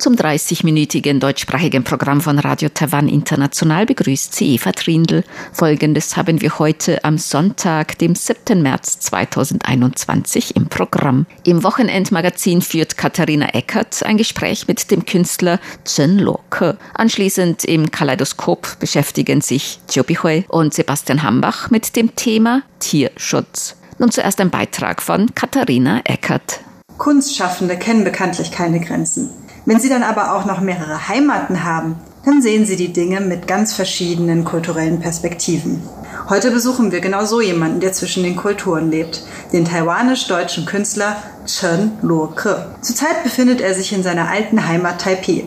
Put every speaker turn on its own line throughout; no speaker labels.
Zum 30-minütigen deutschsprachigen Programm von Radio Taiwan International begrüßt sie Eva Trindl. Folgendes haben wir heute am Sonntag, dem 7. März 2021 im Programm. Im Wochenendmagazin führt Katharina Eckert ein Gespräch mit dem Künstler Chen Loke. Anschließend im Kaleidoskop beschäftigen sich Chiu Bihui und Sebastian Hambach mit dem Thema Tierschutz. Nun zuerst ein Beitrag von Katharina Eckert.
Kunstschaffende kennen bekanntlich keine Grenzen. Wenn sie dann aber auch noch mehrere Heimaten haben, dann sehen sie die Dinge mit ganz verschiedenen kulturellen Perspektiven. Heute besuchen wir genau so jemanden, der zwischen den Kulturen lebt, den taiwanisch-deutschen Künstler Chen Luo-ke. Zurzeit befindet er sich in seiner alten Heimat Taipei.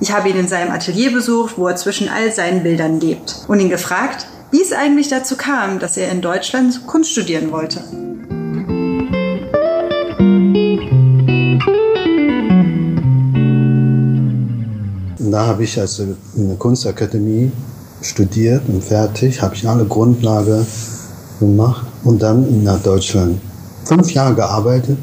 Ich habe ihn in seinem Atelier besucht, wo er zwischen all seinen Bildern lebt und ihn gefragt, wie es eigentlich dazu kam, dass er in Deutschland Kunst studieren wollte.
Da habe ich also in der Kunstakademie studiert und fertig, habe ich alle Grundlage gemacht und dann nach Deutschland fünf Jahre gearbeitet.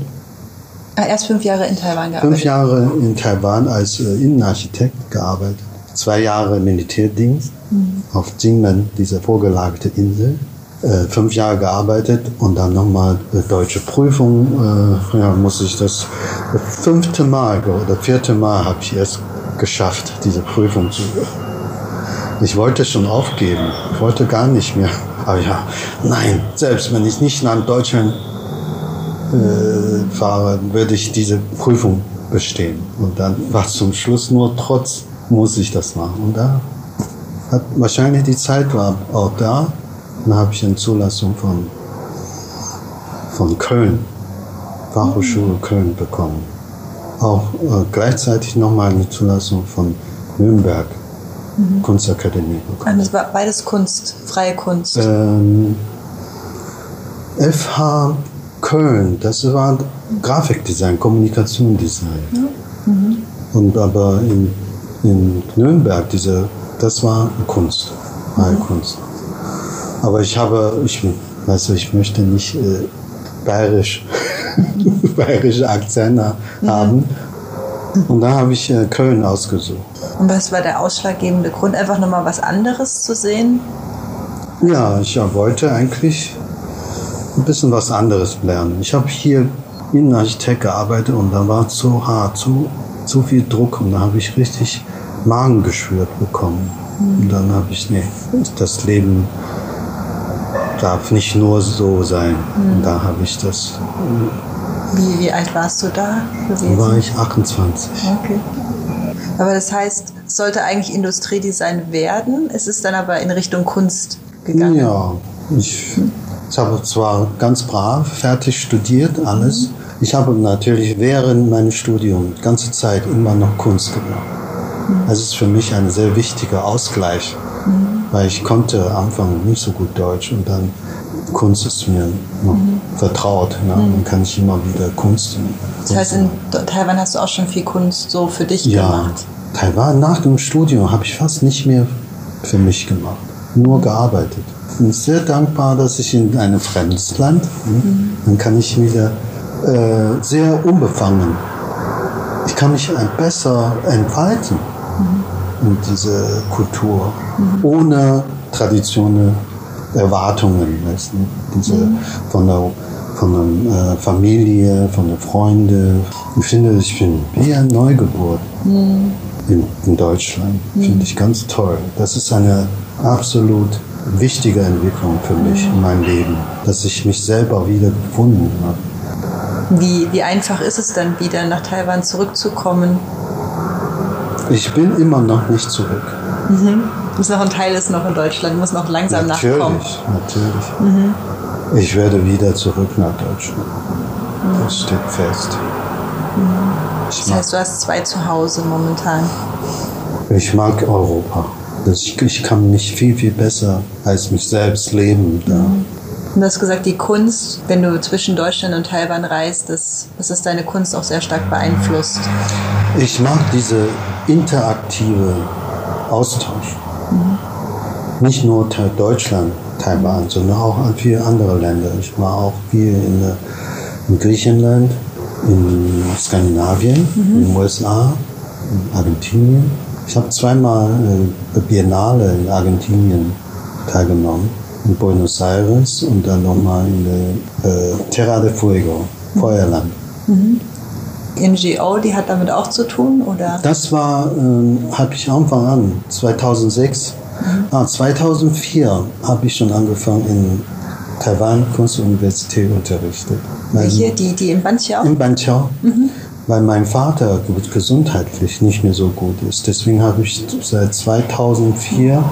Ah, erst fünf Jahre in Taiwan gearbeitet.
Fünf Jahre in Taiwan als äh, Innenarchitekt gearbeitet. Zwei Jahre Militärdienst mhm. auf Jingmen, dieser vorgelagerte Insel. Äh, fünf Jahre gearbeitet und dann nochmal äh, deutsche Prüfung. Äh, ja, muss ich das, das fünfte Mal oder vierte Mal habe ich erst geschafft, diese Prüfung zu. Ich wollte schon aufgeben. Ich wollte gar nicht mehr. Aber ja, nein, selbst wenn ich nicht nach Deutschland äh, fahre, würde ich diese Prüfung bestehen. Und dann war zum Schluss nur trotz, muss ich das machen. Und da hat wahrscheinlich die Zeit war auch da. Dann habe ich eine Zulassung von, von Köln, Fachhochschule Köln bekommen auch äh, gleichzeitig nochmal eine Zulassung von Nürnberg mhm. Kunstakademie bekommen.
Also das war beides Kunst, freie Kunst.
Ähm, FH Köln, das war Grafikdesign, Kommunikationsdesign. Ja. Mhm. Und aber in, in Nürnberg, diese, das war Kunst, freie mhm. Kunst. Aber ich habe, ich, du, ich möchte nicht äh, bayerisch bayerische Akzent haben. Ja. Und da habe ich äh, Köln ausgesucht.
Und was war der ausschlaggebende Grund? Einfach nochmal was anderes zu sehen?
Ja, ich ja, wollte eigentlich ein bisschen was anderes lernen. Ich habe hier Innenarchitekt gearbeitet und da war es zu hart, zu, zu viel Druck und da habe ich richtig Magen geschwürt bekommen. Mhm. Und dann habe ich, nee, das Leben darf nicht nur so sein. Mhm. Und da habe ich das.
Wie, wie alt warst du da
gewesen? Da war ich 28.
Okay. Aber das heißt, es sollte eigentlich Industriedesign werden, es ist dann aber in Richtung Kunst gegangen.
Ja, ich, ich habe zwar ganz brav fertig studiert, alles. Mhm. Ich habe natürlich während meines Studiums die ganze Zeit immer noch Kunst gemacht. Mhm. Das ist für mich ein sehr wichtiger Ausgleich, mhm. weil ich konnte am Anfang nicht so gut Deutsch und dann Kunst ist mir mhm. vertraut. Ne? Mhm. Dann kann ich immer wieder Kunst.
Das heißt, in Taiwan hast du auch schon viel Kunst so für dich
ja,
gemacht?
Taiwan nach dem Studium habe ich fast nicht mehr für mich gemacht, nur gearbeitet. Ich bin sehr dankbar, dass ich in einem fremdes Land, ne? mhm. dann kann ich wieder äh, sehr unbefangen. Ich kann mich besser entfalten mhm. in diese Kultur, mhm. ohne Traditionen Erwartungen, weißt du? Diese mhm. von der von der äh, Familie, von der Freunde. Ich finde, ich bin wie eine Neugeburt mhm. in, in, Deutschland. Mhm. Finde ich ganz toll. Das ist eine absolut wichtige Entwicklung für mich in meinem Leben, dass ich mich selber wieder gefunden habe.
Wie, wie einfach ist es dann wieder nach Taiwan zurückzukommen?
Ich bin immer noch nicht zurück.
Mhm muss noch ein Teil ist noch in Deutschland, muss noch langsam
natürlich,
nachkommen.
Natürlich, mhm. Ich werde wieder zurück nach Deutschland. Mhm. Das steht fest.
Mhm. Das heißt, du hast zwei zu Hause momentan.
Ich mag Europa. Ich, ich kann mich viel, viel besser als mich selbst leben. Da.
Mhm. Und du hast gesagt, die Kunst, wenn du zwischen Deutschland und Taiwan reist, das, das ist deine Kunst auch sehr stark beeinflusst.
Ich mag diese interaktive Austausch. Mhm. Nicht nur Deutschland, Taiwan, sondern auch an viele andere Länder. Ich war auch viel in, in Griechenland, in Skandinavien, mhm. in den USA, in Argentinien. Ich habe zweimal äh, Biennale in Argentinien teilgenommen, in Buenos Aires und dann nochmal in der äh, Terra de Fuego, Feuerland. Mhm.
NGO, die hat damit auch zu tun, oder?
Das war, äh, habe ich Anfang an, 2006. Ah, 2004 habe ich schon angefangen in Taiwan Kunstuniversität unterrichtet.
Welche? Die, die in Banqiao?
In Banqiao. Mhm. Weil mein Vater gesundheitlich nicht mehr so gut ist. Deswegen habe ich seit 2004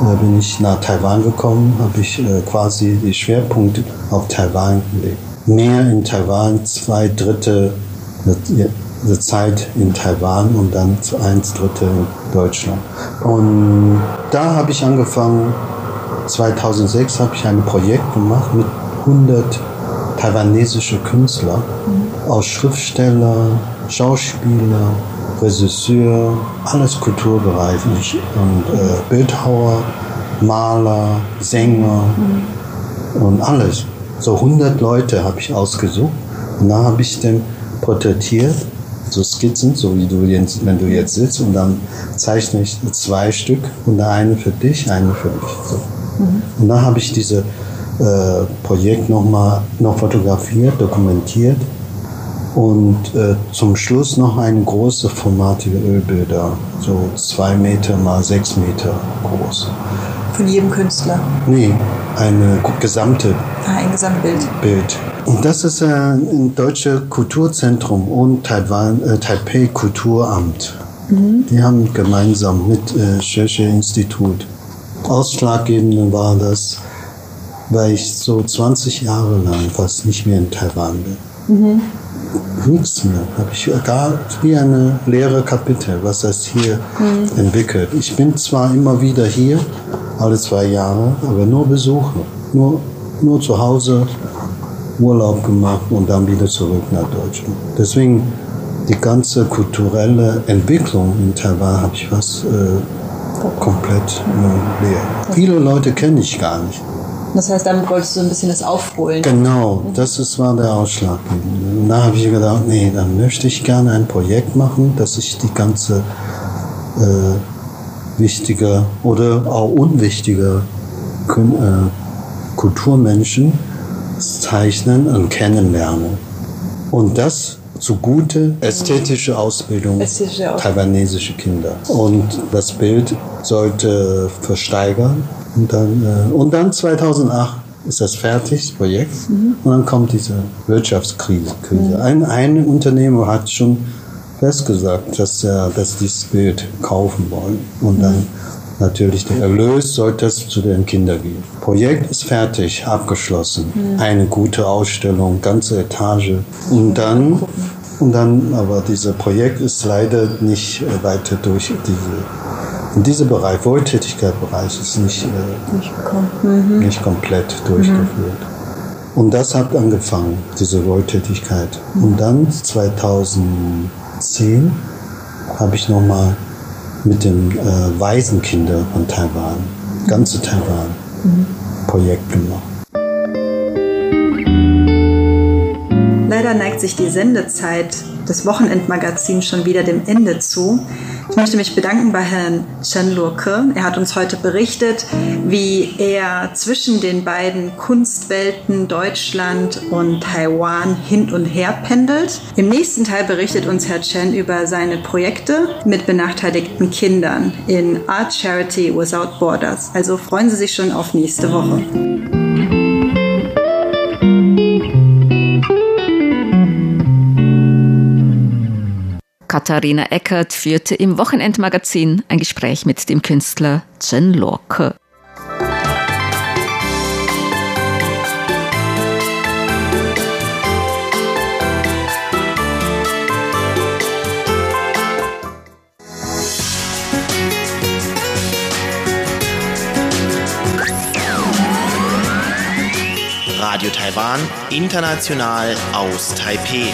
äh, bin ich nach Taiwan gekommen, habe ich äh, quasi die Schwerpunkte auf Taiwan gelegt. Mehr in Taiwan, zwei Drittel der Zeit in Taiwan und dann ein Drittel in Deutschland. Und da habe ich angefangen, 2006 habe ich ein Projekt gemacht mit 100 taiwanesische Künstler mhm. aus Schriftsteller, Schauspieler, Regisseur, alles Kulturbereich und äh, Bildhauer, Maler, Sänger mhm. und alles. So 100 Leute habe ich ausgesucht und da habe ich dann porträtiert, so Skizzen, so wie du jetzt, wenn du jetzt sitzt und dann zeichne ich zwei Stück und eine für dich, eine für mich. So. Mhm. Und dann habe ich dieses äh, Projekt nochmal noch fotografiert, dokumentiert und äh, zum Schluss noch eine große formatige Ölbilder, so zwei Meter mal sechs Meter groß.
Von jedem Künstler?
Nee, eine gesamte.
Ah, ein Gesamtbild.
Bild. Und das ist äh, ein deutsches Kulturzentrum und Taiwan, äh, Taipei Kulturamt. Mhm. Die haben gemeinsam mit äh, Schöche Institut Ausschlaggebend war das, weil ich so 20 Jahre lang fast nicht mehr in Taiwan bin. Mhm. Nichts mehr. Habe ich gar wie eine leere Kapitel, was das hier mhm. entwickelt. Ich bin zwar immer wieder hier, alle zwei Jahre, aber nur Besuche. Nur, nur zu Hause Urlaub gemacht und dann wieder zurück nach Deutschland. Deswegen die ganze kulturelle Entwicklung in Taiwan habe ich fast äh, komplett äh, leer. Viele Leute kenne ich gar nicht.
Das heißt, damit wolltest du ein bisschen das aufholen.
Genau, das ist, war der Ausschlag. Da habe ich gedacht, nee, dann möchte ich gerne ein Projekt machen, dass ich die ganze äh, wichtige oder auch unwichtige äh, Kulturmenschen zeichnen und kennenlernen. Und das zugute ästhetische Ausbildung ästhetische taiwanesische Kinder. Und das Bild sollte versteigern. Und dann, äh, und dann 2008 ist das fertig, das Projekt. Mhm. Und dann kommt diese Wirtschaftskrise. Mhm. Ein, ein Unternehmer hat schon festgesagt, dass, er, dass dieses Bild kaufen wollen. Und dann mhm. natürlich der Erlös sollte es zu den Kindern gehen. Projekt ist fertig, abgeschlossen. Mhm. Eine gute Ausstellung, ganze Etage. Und dann und dann, aber dieses Projekt ist leider nicht äh, weiter durch diese, in diesem Bereich, Wohltätigkeitsbereich ist nicht, äh, nicht, mhm. nicht, komplett durchgeführt. Mhm. Und das hat angefangen, diese Wohltätigkeit. Mhm. Und dann 2010 habe ich nochmal mit den äh, Waisenkinder von Taiwan, ganze Taiwan, mhm. Projekt gemacht.
Leider neigt sich die Sendezeit des Wochenendmagazins schon wieder dem Ende zu. Ich möchte mich bedanken bei Herrn Chen Luoke. Er hat uns heute berichtet, wie er zwischen den beiden Kunstwelten Deutschland und Taiwan hin und her pendelt. Im nächsten Teil berichtet uns Herr Chen über seine Projekte mit benachteiligten Kindern in Art Charity Without Borders. Also freuen Sie sich schon auf nächste Woche.
Katharina Eckert führte im Wochenendmagazin ein Gespräch mit dem Künstler Chen Lorke.
Radio Taiwan, international aus Taipeh.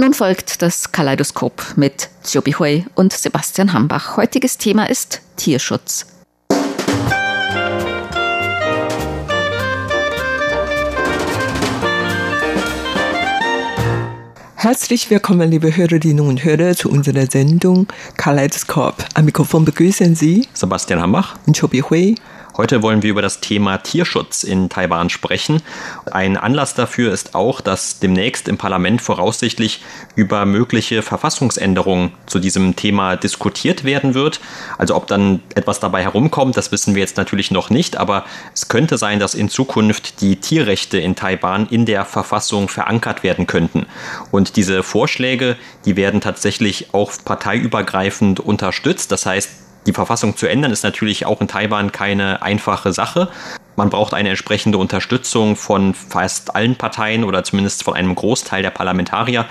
Nun folgt das Kaleidoskop mit Ziobi Hui und Sebastian Hambach. Heutiges Thema ist Tierschutz.
Herzlich willkommen, liebe Hörerinnen und Hörer, zu unserer Sendung Kaleidoskop. Am Mikrofon begrüßen Sie
Sebastian Hambach
und Chobi Hui.
Heute wollen wir über das Thema Tierschutz in Taiwan sprechen. Ein Anlass dafür ist auch, dass demnächst im Parlament voraussichtlich über mögliche Verfassungsänderungen zu diesem Thema diskutiert werden wird. Also ob dann etwas dabei herumkommt, das wissen wir jetzt natürlich noch nicht, aber es könnte sein, dass in Zukunft die Tierrechte in Taiwan in der Verfassung verankert werden könnten. Und diese Vorschläge, die werden tatsächlich auch parteiübergreifend unterstützt. Das heißt, die Verfassung zu ändern ist natürlich auch in Taiwan keine einfache Sache. Man braucht eine entsprechende Unterstützung von fast allen Parteien oder zumindest von einem Großteil der Parlamentarier.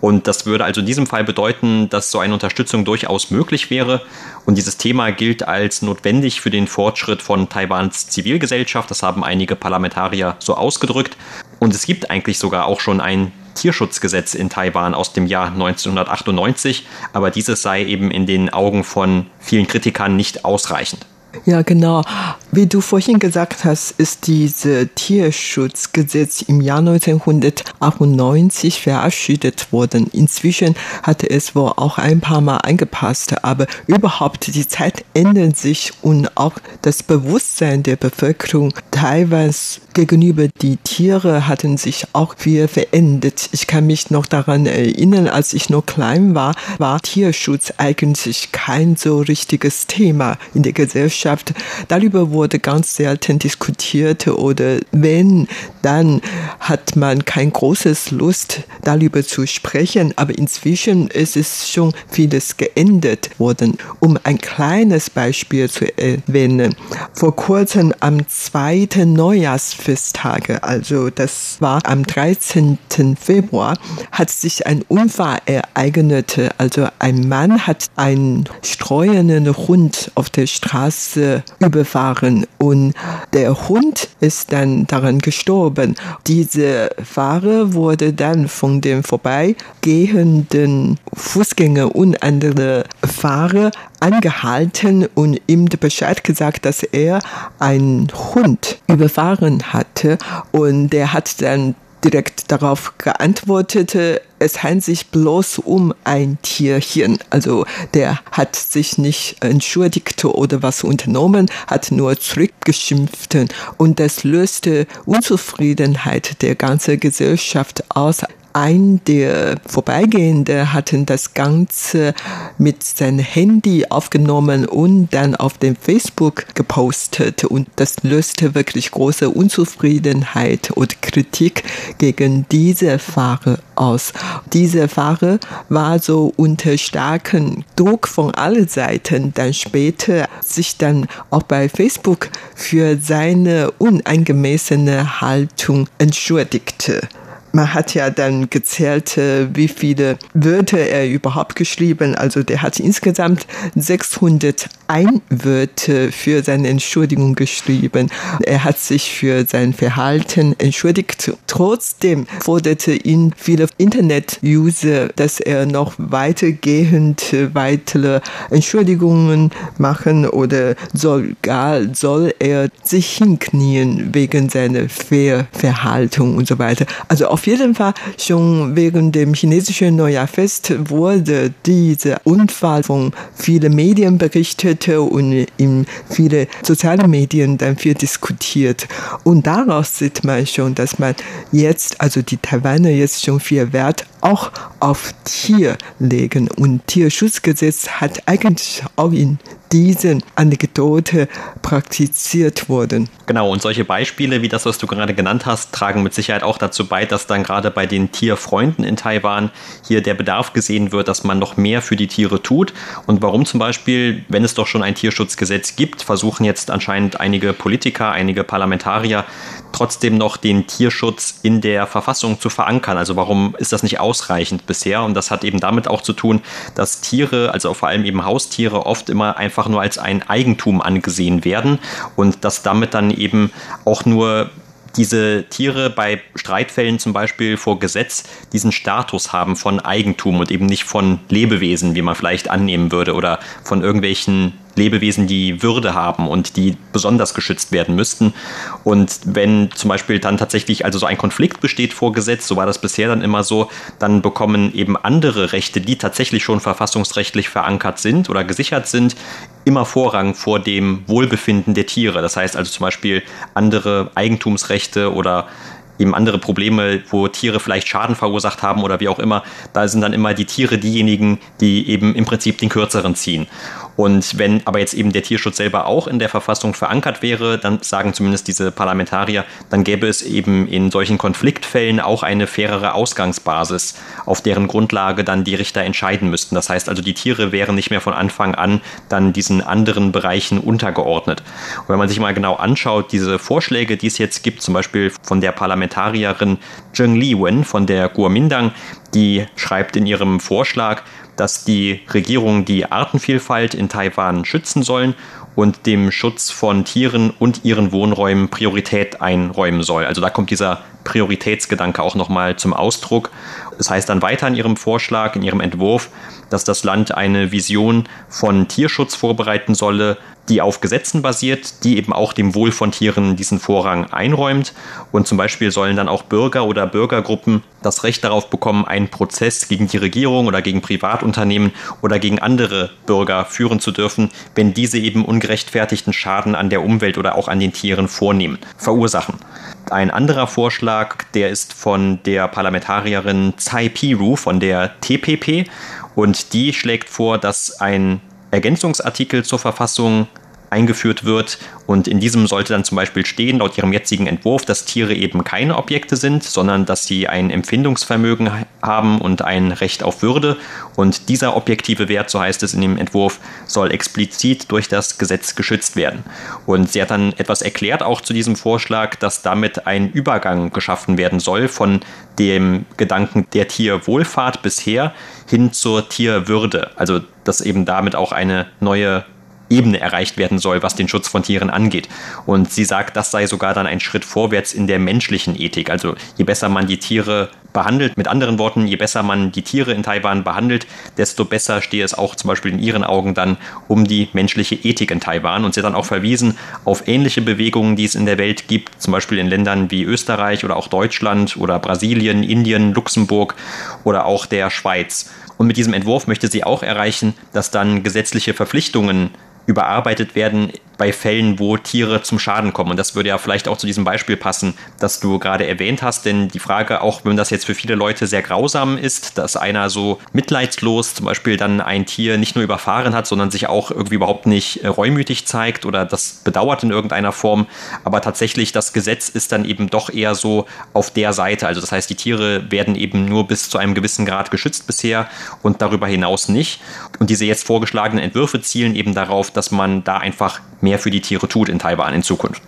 Und das würde also in diesem Fall bedeuten, dass so eine Unterstützung durchaus möglich wäre. Und dieses Thema gilt als notwendig für den Fortschritt von Taiwans Zivilgesellschaft. Das haben einige Parlamentarier so ausgedrückt. Und es gibt eigentlich sogar auch schon ein Tierschutzgesetz in Taiwan aus dem Jahr 1998, aber dieses sei eben in den Augen von vielen Kritikern nicht ausreichend.
Ja, genau. Wie du vorhin gesagt hast, ist dieses Tierschutzgesetz im Jahr 1998 verabschiedet worden. Inzwischen hatte es wohl auch ein paar Mal angepasst, aber überhaupt die Zeit ändert sich und auch das Bewusstsein der Bevölkerung Taiwans gegenüber die Tiere hatten sich auch viel verändert. Ich kann mich noch daran erinnern, als ich noch klein war, war Tierschutz eigentlich kein so richtiges Thema in der Gesellschaft. Darüber wurde ganz selten diskutiert oder wenn, dann hat man kein großes Lust darüber zu sprechen. Aber inzwischen ist es schon vieles geändert worden. Um ein kleines Beispiel zu erwähnen. Vor kurzem am zweiten Neujahrs Festage, also das war am 13. Februar, hat sich ein Unfall ereignet. Also ein Mann hat einen streuenden Hund auf der Straße überfahren und der Hund ist dann daran gestorben. Diese Fahrer wurde dann von dem vorbeigehenden Fußgänger und andere Fahrer angehalten und ihm Bescheid gesagt, dass er einen Hund überfahren hatte. Und der hat dann direkt darauf geantwortet, es handelt sich bloß um ein Tierchen. Also der hat sich nicht entschuldigt oder was unternommen, hat nur zurückgeschimpft und das löste Unzufriedenheit der ganzen Gesellschaft aus ein der Vorbeigehende hatten das Ganze mit seinem Handy aufgenommen und dann auf dem Facebook gepostet. Und das löste wirklich große Unzufriedenheit und Kritik gegen diese Fahrer aus. Diese Fahrer war so unter starken Druck von allen Seiten. Dann später sich dann auch bei Facebook für seine unangemessene Haltung entschuldigte man hat ja dann gezählt, äh, wie viele Wörter er überhaupt geschrieben. Also der hat insgesamt 601 Wörter für seine Entschuldigung geschrieben. Er hat sich für sein Verhalten entschuldigt. Trotzdem forderte ihn viele Internet-User, dass er noch weitergehend weitere Entschuldigungen machen oder sogar soll er sich hinknien wegen seiner Fehlverhaltung und so weiter. Also auf auf jeden Fall schon während dem chinesischen Neujahrfest wurde dieser Unfall von vielen Medien berichtet und in viele soziale Medien dann viel diskutiert. Und daraus sieht man schon, dass man jetzt, also die Taiwaner jetzt schon viel Wert auch auf Tier legen. Und Tierschutzgesetz hat eigentlich auch in diesen Anekdote praktiziert worden.
Genau, und solche Beispiele wie das, was du gerade genannt hast, tragen mit Sicherheit auch dazu bei, dass dann gerade bei den Tierfreunden in Taiwan hier der Bedarf gesehen wird, dass man noch mehr für die Tiere tut. Und warum zum Beispiel, wenn es doch schon ein Tierschutzgesetz gibt, versuchen jetzt anscheinend einige Politiker, einige Parlamentarier trotzdem noch den Tierschutz in der Verfassung zu verankern. Also warum ist das nicht ausreichend bisher? Und das hat eben damit auch zu tun, dass Tiere, also vor allem eben Haustiere, oft immer einfach nur als ein Eigentum angesehen werden und dass damit dann eben auch nur diese Tiere bei Streitfällen zum Beispiel vor Gesetz diesen Status haben von Eigentum und eben nicht von Lebewesen, wie man vielleicht annehmen würde, oder von irgendwelchen Lebewesen, die Würde haben und die besonders geschützt werden müssten. Und wenn zum Beispiel dann tatsächlich also so ein Konflikt besteht vor Gesetz, so war das bisher dann immer so, dann bekommen eben andere Rechte, die tatsächlich schon verfassungsrechtlich verankert sind oder gesichert sind, immer Vorrang vor dem Wohlbefinden der Tiere. Das heißt also zum Beispiel andere Eigentumsrechte oder eben andere Probleme, wo Tiere vielleicht Schaden verursacht haben oder wie auch immer, da sind dann immer die Tiere diejenigen, die eben im Prinzip den kürzeren ziehen. Und wenn aber jetzt eben der Tierschutz selber auch in der Verfassung verankert wäre, dann sagen zumindest diese Parlamentarier, dann gäbe es eben in solchen Konfliktfällen auch eine fairere Ausgangsbasis, auf deren Grundlage dann die Richter entscheiden müssten. Das heißt also, die Tiere wären nicht mehr von Anfang an dann diesen anderen Bereichen untergeordnet. Und wenn man sich mal genau anschaut, diese Vorschläge, die es jetzt gibt, zum Beispiel von der Parlamentarierin Zheng Liwen von der Kuomintang, die schreibt in ihrem Vorschlag, dass die Regierungen die Artenvielfalt in Taiwan schützen sollen und dem Schutz von Tieren und ihren Wohnräumen Priorität einräumen soll. Also da kommt dieser Prioritätsgedanke auch nochmal zum Ausdruck. Das heißt dann weiter in Ihrem Vorschlag, in Ihrem Entwurf, dass das Land eine Vision von Tierschutz vorbereiten solle, die auf Gesetzen basiert, die eben auch dem Wohl von Tieren diesen Vorrang einräumt. Und zum Beispiel sollen dann auch Bürger oder Bürgergruppen das Recht darauf bekommen, einen Prozess gegen die Regierung oder gegen Privatunternehmen oder gegen andere Bürger führen zu dürfen, wenn diese eben ungerechtfertigten Schaden an der Umwelt oder auch an den Tieren vornehmen, verursachen. Ein anderer Vorschlag, der ist von der Parlamentarierin Tsai Piru von der TPP und die schlägt vor, dass ein Ergänzungsartikel zur Verfassung eingeführt wird. Und in diesem sollte dann zum Beispiel stehen, laut ihrem jetzigen Entwurf, dass Tiere eben keine Objekte sind, sondern dass sie ein Empfindungsvermögen haben und ein Recht auf Würde. Und dieser objektive Wert, so heißt es in dem Entwurf, soll explizit durch das Gesetz geschützt werden. Und sie hat dann etwas erklärt auch zu diesem Vorschlag, dass damit ein Übergang geschaffen werden soll von dem Gedanken der Tierwohlfahrt bisher hin zur Tierwürde. Also dass eben damit auch eine neue Ebene erreicht werden soll, was den Schutz von Tieren angeht. Und sie sagt, das sei sogar dann ein Schritt vorwärts in der menschlichen Ethik. Also je besser man die Tiere behandelt, mit anderen Worten, je besser man die Tiere in Taiwan behandelt, desto besser stehe es auch zum Beispiel in ihren Augen dann um die menschliche Ethik in Taiwan. Und sie hat dann auch verwiesen auf ähnliche Bewegungen, die es in der Welt gibt, zum Beispiel in Ländern wie Österreich oder auch Deutschland oder Brasilien, Indien, Luxemburg oder auch der Schweiz. Und mit diesem Entwurf möchte sie auch erreichen, dass dann gesetzliche Verpflichtungen überarbeitet werden bei Fällen, wo Tiere zum Schaden kommen. Und das würde ja vielleicht auch zu diesem Beispiel passen, das du gerade erwähnt hast. Denn die Frage, auch wenn das jetzt für viele Leute sehr grausam ist, dass einer so mitleidslos zum Beispiel dann ein Tier nicht nur überfahren hat, sondern sich auch irgendwie überhaupt nicht äh, reumütig zeigt oder das bedauert in irgendeiner Form. Aber tatsächlich, das Gesetz ist dann eben doch eher so auf der Seite. Also das heißt, die Tiere werden eben nur bis zu einem gewissen Grad geschützt bisher und darüber hinaus nicht. Und diese jetzt vorgeschlagenen Entwürfe zielen eben darauf, dass man da einfach mehr für die Tiere tut in Taiwan in Zukunft.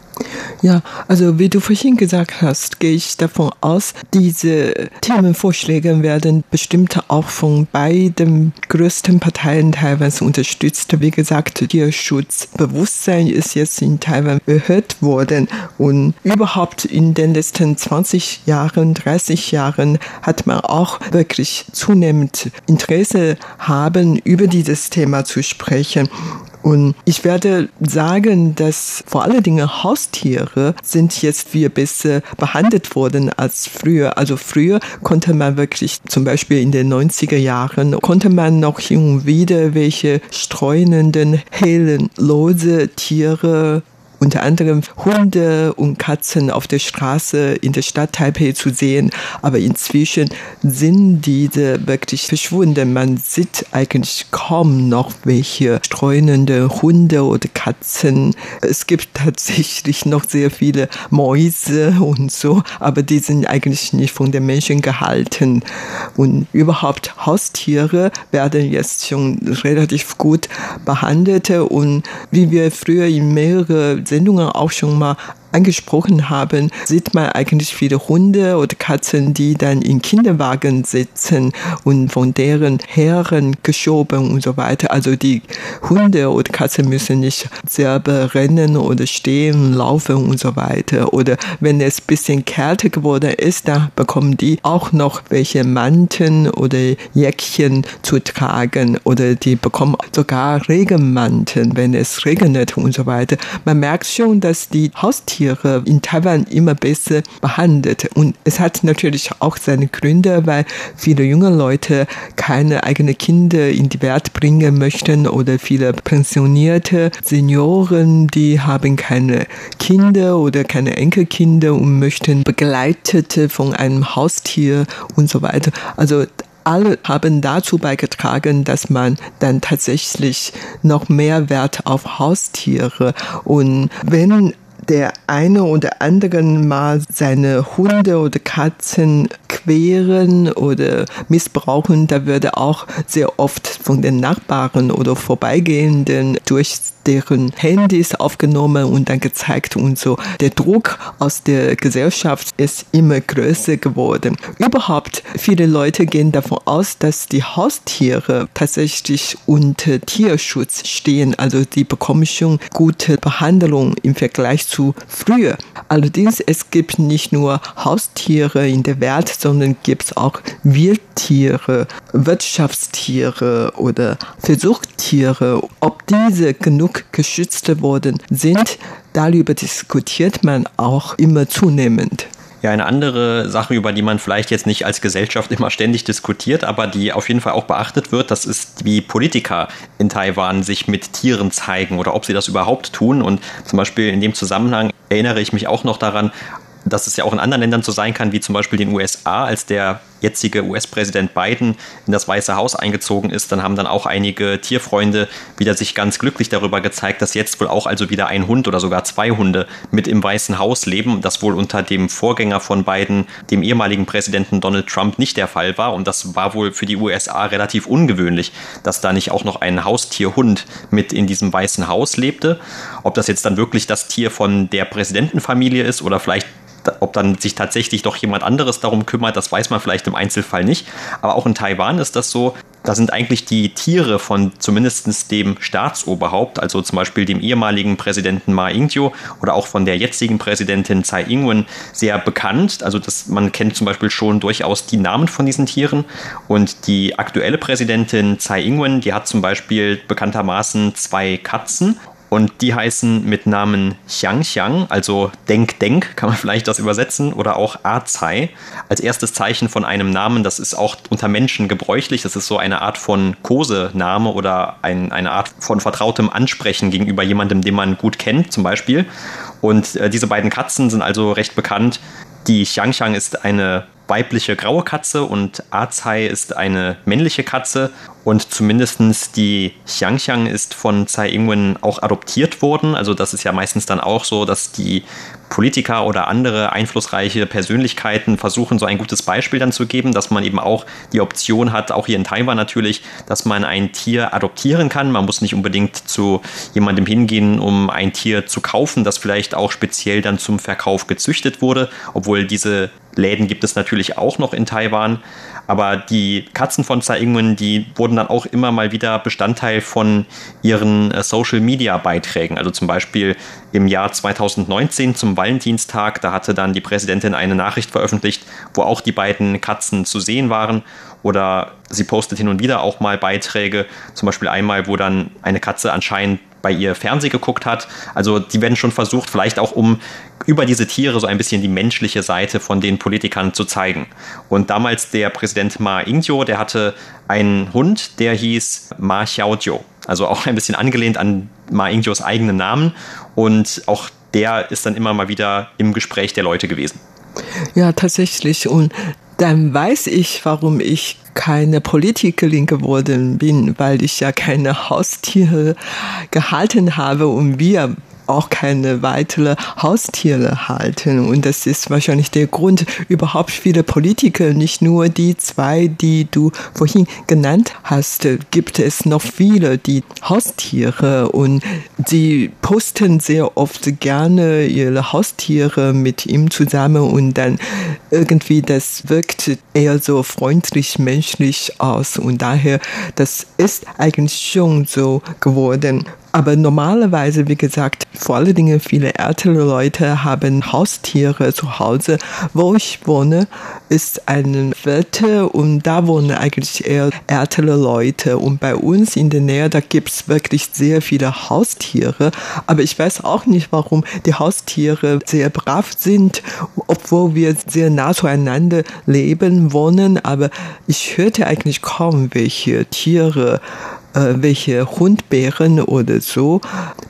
Ja, also wie du vorhin gesagt hast, gehe ich davon aus, diese Themenvorschläge werden bestimmt auch von beiden größten Parteien Taiwans unterstützt. Wie gesagt, Tierschutzbewusstsein ist jetzt in Taiwan erhöht worden und überhaupt in den letzten 20 Jahren, 30 Jahren hat man auch wirklich zunehmend Interesse haben, über dieses Thema zu sprechen. Und ich werde sagen, dass vor allen Dingen Haustiere sind jetzt viel besser behandelt worden als früher. Also früher konnte man wirklich, zum Beispiel in den 90er Jahren, konnte man noch hin und wieder welche streunenden, hellen, lose Tiere unter anderem Hunde und Katzen auf der Straße in der Stadt Taipei zu sehen. Aber inzwischen sind diese wirklich verschwunden. Man sieht eigentlich kaum noch welche streunende Hunde oder Katzen. Es gibt tatsächlich noch sehr viele Mäuse und so, aber die sind eigentlich nicht von den Menschen gehalten. Und überhaupt Haustiere werden jetzt schon relativ gut behandelt und wie wir früher in mehreren Sendungen auch schon mal angesprochen haben, sieht man eigentlich viele Hunde oder Katzen, die dann in Kinderwagen sitzen und von deren Herren geschoben und so weiter. Also die Hunde oder Katzen müssen nicht selber rennen oder stehen, laufen und so weiter. Oder wenn es ein bisschen kälter geworden ist, dann bekommen die auch noch welche Manteln oder Jäckchen zu tragen oder die bekommen sogar Regenmanteln, wenn es regnet und so weiter. Man merkt schon, dass die Haustiere in Taiwan immer besser behandelt. Und es hat natürlich auch seine Gründe, weil viele junge Leute keine eigenen Kinder in die Welt bringen möchten oder viele pensionierte Senioren, die haben keine Kinder oder keine Enkelkinder und möchten begleitet von einem Haustier und so weiter. Also alle haben dazu beigetragen, dass man dann tatsächlich noch mehr Wert auf Haustiere und wenn der eine oder anderen mal seine Hunde oder Katzen queren oder missbrauchen, da würde auch sehr oft von den Nachbarn oder Vorbeigehenden durch deren Handys aufgenommen und dann gezeigt und so. Der Druck aus der Gesellschaft ist immer größer geworden. Überhaupt, viele Leute gehen davon aus, dass die Haustiere tatsächlich unter Tierschutz stehen. Also die bekommen schon gute Behandlung im Vergleich zu früher. Allerdings, es gibt nicht nur Haustiere in der Welt, sondern gibt es auch Wildtiere, Wirtschaftstiere oder Versuchstiere. Ob diese genug geschützt worden sind, darüber diskutiert man auch immer zunehmend.
Ja, eine andere Sache, über die man vielleicht jetzt nicht als Gesellschaft immer ständig diskutiert, aber die auf jeden Fall auch beachtet wird, das ist, wie Politiker in Taiwan sich mit Tieren zeigen oder ob sie das überhaupt tun. Und zum Beispiel in dem Zusammenhang erinnere ich mich auch noch daran, dass es ja auch in anderen Ländern so sein kann, wie zum Beispiel den USA, als der jetzige US-Präsident Biden in das Weiße Haus eingezogen ist, dann haben dann auch einige Tierfreunde wieder sich ganz glücklich darüber gezeigt, dass jetzt wohl auch also wieder ein Hund oder sogar zwei Hunde mit im Weißen Haus leben, das wohl unter dem Vorgänger von Biden, dem ehemaligen Präsidenten Donald Trump, nicht der Fall war. Und das war wohl für die USA relativ ungewöhnlich, dass da nicht auch noch ein Haustierhund mit in diesem Weißen Haus lebte. Ob das jetzt dann wirklich das Tier von der Präsidentenfamilie ist oder vielleicht ob dann sich tatsächlich doch jemand anderes darum kümmert, das weiß man vielleicht im Einzelfall nicht. Aber auch in Taiwan ist das so, da sind eigentlich die Tiere von zumindest dem Staatsoberhaupt, also zum Beispiel dem ehemaligen Präsidenten Ma Ying-jeou oder auch von der jetzigen Präsidentin Tsai Ing-wen sehr bekannt. Also das, man kennt zum Beispiel schon durchaus die Namen von diesen Tieren. Und die aktuelle Präsidentin Tsai Ing-wen, die hat zum Beispiel bekanntermaßen zwei Katzen und die heißen mit Namen Xiang Xiang, also Denk Denk, kann man vielleicht das übersetzen, oder auch Azai, als erstes Zeichen von einem Namen. Das ist auch unter Menschen gebräuchlich. Das ist so eine Art von Kosename oder ein, eine Art von vertrautem Ansprechen gegenüber jemandem, den man gut kennt, zum Beispiel. Und äh, diese beiden Katzen sind also recht bekannt. Die Xiang Xiang ist eine weibliche graue Katze und Azai ist eine männliche Katze und zumindest die Xiangxiang ist von Tsai Ing-wen auch adoptiert worden. Also das ist ja meistens dann auch so, dass die Politiker oder andere einflussreiche Persönlichkeiten versuchen, so ein gutes Beispiel dann zu geben, dass man eben auch die Option hat, auch hier in Taiwan natürlich, dass man ein Tier adoptieren kann. Man muss nicht unbedingt zu jemandem hingehen, um ein Tier zu kaufen, das vielleicht auch speziell dann zum Verkauf gezüchtet wurde, obwohl diese Läden gibt es natürlich auch noch in Taiwan. Aber die Katzen von Tsai Ing-wen, die wurden dann auch immer mal wieder Bestandteil von ihren äh, Social-Media-Beiträgen. Also zum Beispiel im Jahr 2019 zum Valentinstag, da hatte dann die Präsidentin eine Nachricht veröffentlicht, wo auch die beiden Katzen zu sehen waren. Oder sie postet hin und wieder auch mal Beiträge, zum Beispiel einmal, wo dann eine Katze anscheinend bei ihr Fernseh geguckt hat. Also die werden schon versucht, vielleicht auch um über diese Tiere so ein bisschen die menschliche Seite von den Politikern zu zeigen. Und damals der Präsident Ma Ying-jeou, der hatte einen Hund, der hieß Ma Xiaojiu. Also auch ein bisschen angelehnt an Ma Ying-jeous eigenen Namen. Und auch der ist dann immer mal wieder im Gespräch der Leute gewesen.
Ja, tatsächlich. Und dann weiß ich, warum ich keine Politikerin geworden bin, weil ich ja keine Haustiere gehalten habe und wir auch keine weitere Haustiere halten. Und das ist wahrscheinlich der Grund, überhaupt viele Politiker, nicht nur die zwei, die du vorhin genannt hast, gibt es noch viele, die Haustiere und sie posten sehr oft gerne ihre Haustiere mit ihm zusammen und dann irgendwie das wirkt eher so freundlich, menschlich aus und daher, das ist eigentlich schon so geworden. Aber normalerweise, wie gesagt, vor allen Dingen viele ältere Leute haben Haustiere zu Hause. Wo ich wohne, ist ein Viertel und da wohnen eigentlich eher ältere Leute. Und bei uns in der Nähe, da gibt es wirklich sehr viele Haustiere. Aber ich weiß auch nicht, warum die Haustiere sehr brav sind, obwohl wir sehr nah zueinander leben, wohnen. Aber ich hörte eigentlich kaum welche Tiere äh, welche Hundbären oder so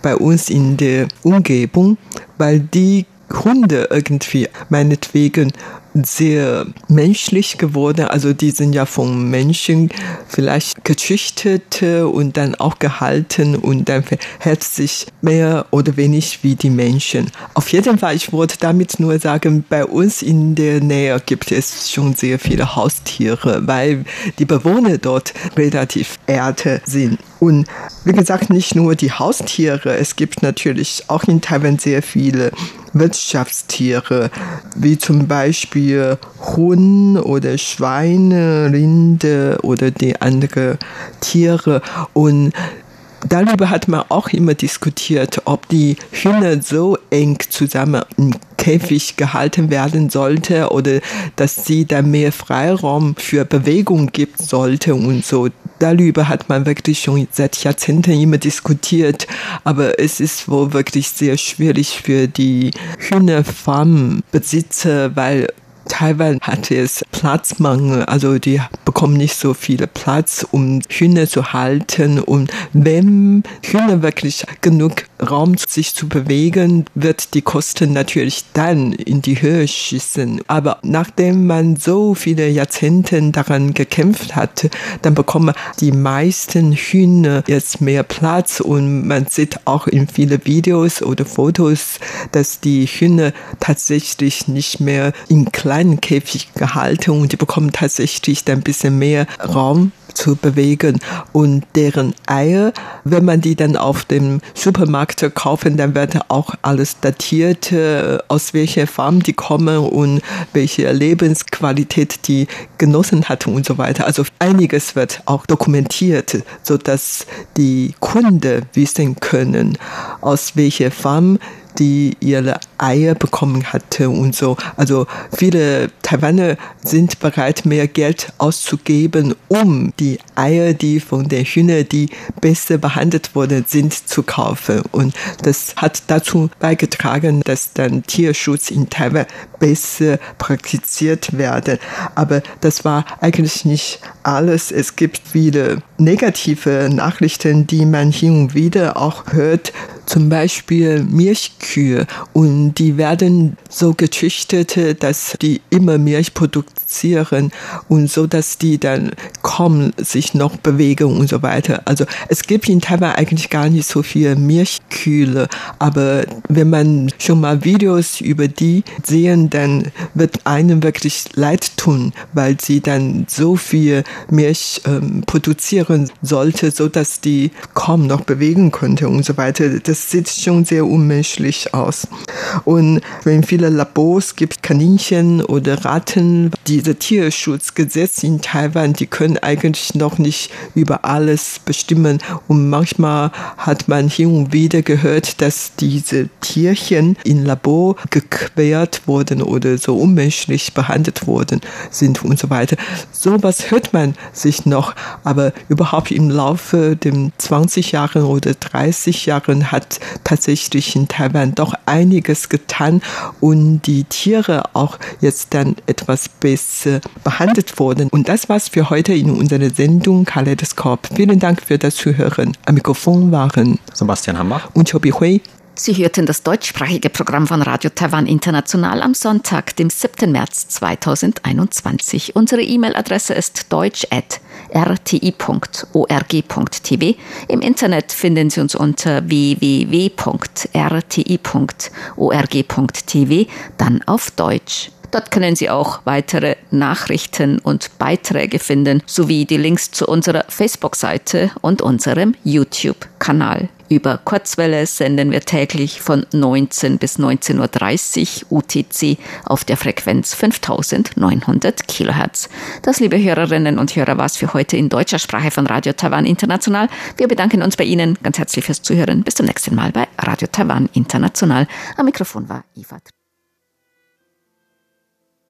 bei uns in der Umgebung, weil die Hunde irgendwie meinetwegen sehr menschlich geworden. Also die sind ja von Menschen vielleicht gezüchtet und dann auch gehalten und dann verhält sich mehr oder wenig wie die Menschen. Auf jeden Fall, ich wollte damit nur sagen, bei uns in der Nähe gibt es schon sehr viele Haustiere, weil die Bewohner dort relativ erte sind. Und wie gesagt, nicht nur die Haustiere, es gibt natürlich auch in Taiwan sehr viele Wirtschaftstiere, wie zum Beispiel Huhn oder Schweine, Rinde oder die anderen Tiere. Und darüber hat man auch immer diskutiert, ob die Hühner so eng zusammen im Käfig gehalten werden sollte oder dass sie da mehr Freiraum für Bewegung gibt sollte und so. Darüber hat man wirklich schon seit Jahrzehnten immer diskutiert, aber es ist wohl wirklich sehr schwierig für die Hühnerfarmbesitzer, weil Taiwan hat es Platzmangel, also die bekommen nicht so viel Platz, um Hühner zu halten. Und wenn Hühner wirklich genug Raum sich zu bewegen, wird die Kosten natürlich dann in die Höhe schießen. Aber nachdem man so viele Jahrzehnte daran gekämpft hat, dann bekommen die meisten Hühner jetzt mehr Platz und man sieht auch in vielen Videos oder Fotos, dass die Hühner tatsächlich nicht mehr in kleinen Käfig gehalten und die bekommen tatsächlich ein bisschen mehr Raum zu bewegen. Und deren Eier, wenn man die dann auf dem Supermarkt kaufen, dann wird auch alles datiert, äh, aus welcher Farm die kommen und welche Lebensqualität die genossen hatten und so weiter. Also einiges wird auch dokumentiert, so dass die Kunden wissen können, aus welcher Farm die ihre Eier bekommen hatte und so. Also viele Taiwaner sind bereit, mehr Geld auszugeben, um die Eier, die von den Hühnern, die besser behandelt worden sind, zu kaufen. Und das hat dazu beigetragen, dass dann Tierschutz in Taiwan besser praktiziert werden. Aber das war eigentlich nicht alles. Es gibt viele negative Nachrichten, die man hin und wieder auch hört. Zum Beispiel Milchkühe und die werden so gezüchtet, dass die immer Milch produzieren und so, dass die dann kaum sich noch bewegen und so weiter. Also es gibt in Taiwan eigentlich gar nicht so viel Milchkühe, aber wenn man schon mal Videos über die sehen, dann wird einem wirklich leid tun, weil sie dann so viel Milch ähm, produzieren sollte, so dass die kaum noch bewegen könnte und so weiter. Das sieht schon sehr unmenschlich aus. Und wenn viele Labors gibt Kaninchen oder Ratten, diese Tierschutzgesetze in Taiwan, die können eigentlich noch nicht über alles bestimmen. Und manchmal hat man hin und wieder gehört, dass diese Tierchen in Labor gequert wurden oder so unmenschlich behandelt worden sind und so weiter. Sowas hört man sich noch, aber überhaupt im Laufe der 20 Jahren oder 30 Jahren hat tatsächlich in Taiwan doch einiges getan und die Tiere auch jetzt dann etwas besser behandelt wurden. Und das war's für heute in unserer Sendung Kaleidoskop. Vielen Dank für das Zuhören. Am Mikrofon waren
Sebastian Hambach
und Chobi Hui.
Sie hörten das deutschsprachige Programm von Radio Taiwan International am Sonntag, dem 7. März 2021. Unsere E-Mail-Adresse ist deutsch.rti.org.tv. Im Internet finden Sie uns unter www.rti.org.tv, dann auf Deutsch. Dort können Sie auch weitere Nachrichten und Beiträge finden, sowie die Links zu unserer Facebook-Seite und unserem YouTube-Kanal. Über Kurzwelle senden wir täglich von 19 bis 19.30 Uhr UTC auf der Frequenz 5900 Kilohertz. Das, liebe Hörerinnen und Hörer, war's für heute in deutscher Sprache von Radio Taiwan International. Wir bedanken uns bei Ihnen ganz herzlich fürs Zuhören. Bis zum nächsten Mal bei Radio Taiwan International. Am Mikrofon war Eva